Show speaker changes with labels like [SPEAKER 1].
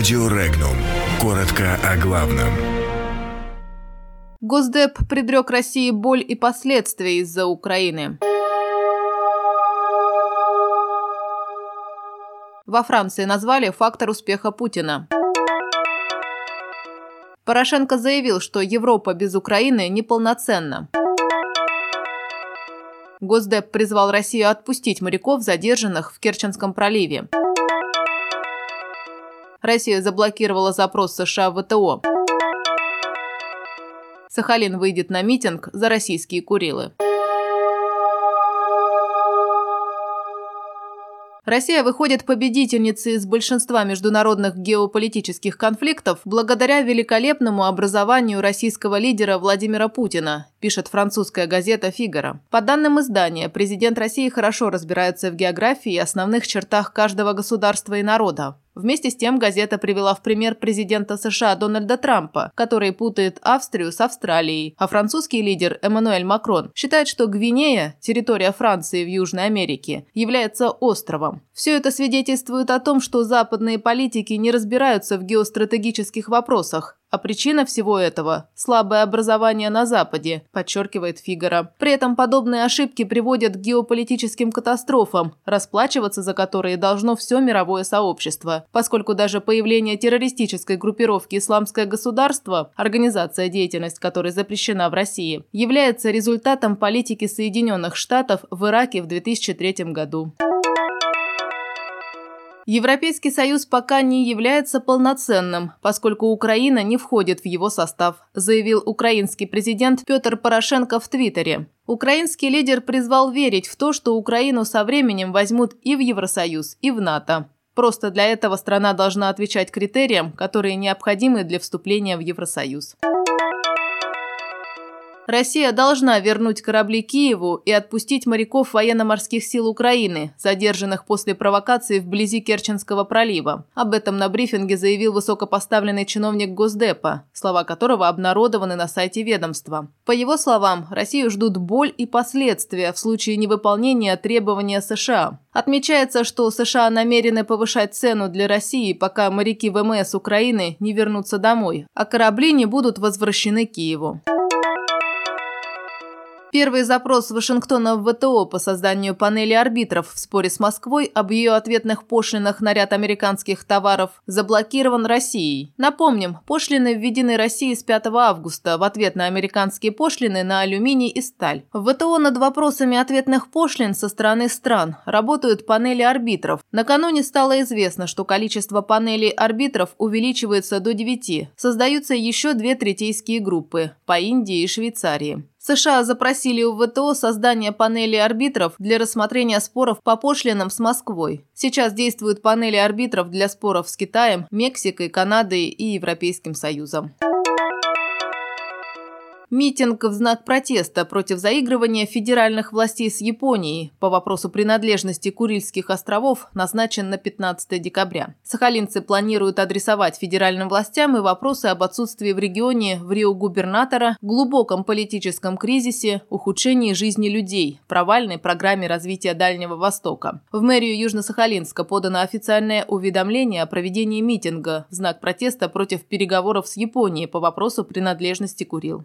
[SPEAKER 1] Радио Регнум. Коротко о главном.
[SPEAKER 2] Госдеп предрек России боль и последствия из-за Украины. Во Франции назвали фактор успеха Путина. Порошенко заявил, что Европа без Украины неполноценна. Госдеп призвал Россию отпустить моряков, задержанных в Керченском проливе. Россия заблокировала запрос США в ВТО. Сахалин выйдет на митинг за российские Курилы. Россия выходит победительницей из большинства международных геополитических конфликтов благодаря великолепному образованию российского лидера Владимира Путина, пишет французская газета «Фигаро». По данным издания, президент России хорошо разбирается в географии и основных чертах каждого государства и народа. Вместе с тем газета привела в пример президента США Дональда Трампа, который путает Австрию с Австралией, а французский лидер Эммануэль Макрон считает, что Гвинея, территория Франции в Южной Америке, является островом. Все это свидетельствует о том, что западные политики не разбираются в геостратегических вопросах, а причина всего этого – слабое образование на Западе, подчеркивает Фигара. При этом подобные ошибки приводят к геополитическим катастрофам, расплачиваться за которые должно все мировое сообщество, поскольку даже появление террористической группировки «Исламское государство», организация, деятельность которой запрещена в России, является результатом политики Соединенных Штатов в Ираке в 2003 году. Европейский Союз пока не является полноценным, поскольку Украина не входит в его состав, заявил украинский президент Петр Порошенко в Твиттере. Украинский лидер призвал верить в то, что Украину со временем возьмут и в Евросоюз, и в НАТО. Просто для этого страна должна отвечать критериям, которые необходимы для вступления в Евросоюз. Россия должна вернуть корабли Киеву и отпустить моряков военно-морских сил Украины, задержанных после провокации вблизи Керченского пролива. Об этом на брифинге заявил высокопоставленный чиновник Госдепа, слова которого обнародованы на сайте ведомства. По его словам, Россию ждут боль и последствия в случае невыполнения требования США. Отмечается, что США намерены повышать цену для России, пока моряки ВМС Украины не вернутся домой, а корабли не будут возвращены Киеву. Первый запрос Вашингтона в ВТО по созданию панели арбитров в споре с Москвой об ее ответных пошлинах на ряд американских товаров заблокирован Россией. Напомним, пошлины введены Россией с 5 августа в ответ на американские пошлины на алюминий и сталь. В ВТО над вопросами ответных пошлин со стороны стран работают панели арбитров. Накануне стало известно, что количество панелей арбитров увеличивается до 9. Создаются еще две третейские группы – по Индии и Швейцарии. США запросили у ВТО создание панели арбитров для рассмотрения споров по пошлинам с Москвой. Сейчас действуют панели арбитров для споров с Китаем, Мексикой, Канадой и Европейским Союзом. Митинг в знак протеста против заигрывания федеральных властей с Японией по вопросу принадлежности Курильских островов назначен на 15 декабря. Сахалинцы планируют адресовать федеральным властям и вопросы об отсутствии в регионе в Рио губернатора, глубоком политическом кризисе, ухудшении жизни людей, провальной программе развития Дальнего Востока. В мэрию Южно-Сахалинска подано официальное уведомление о проведении митинга в знак протеста против переговоров с Японией по вопросу принадлежности Курил.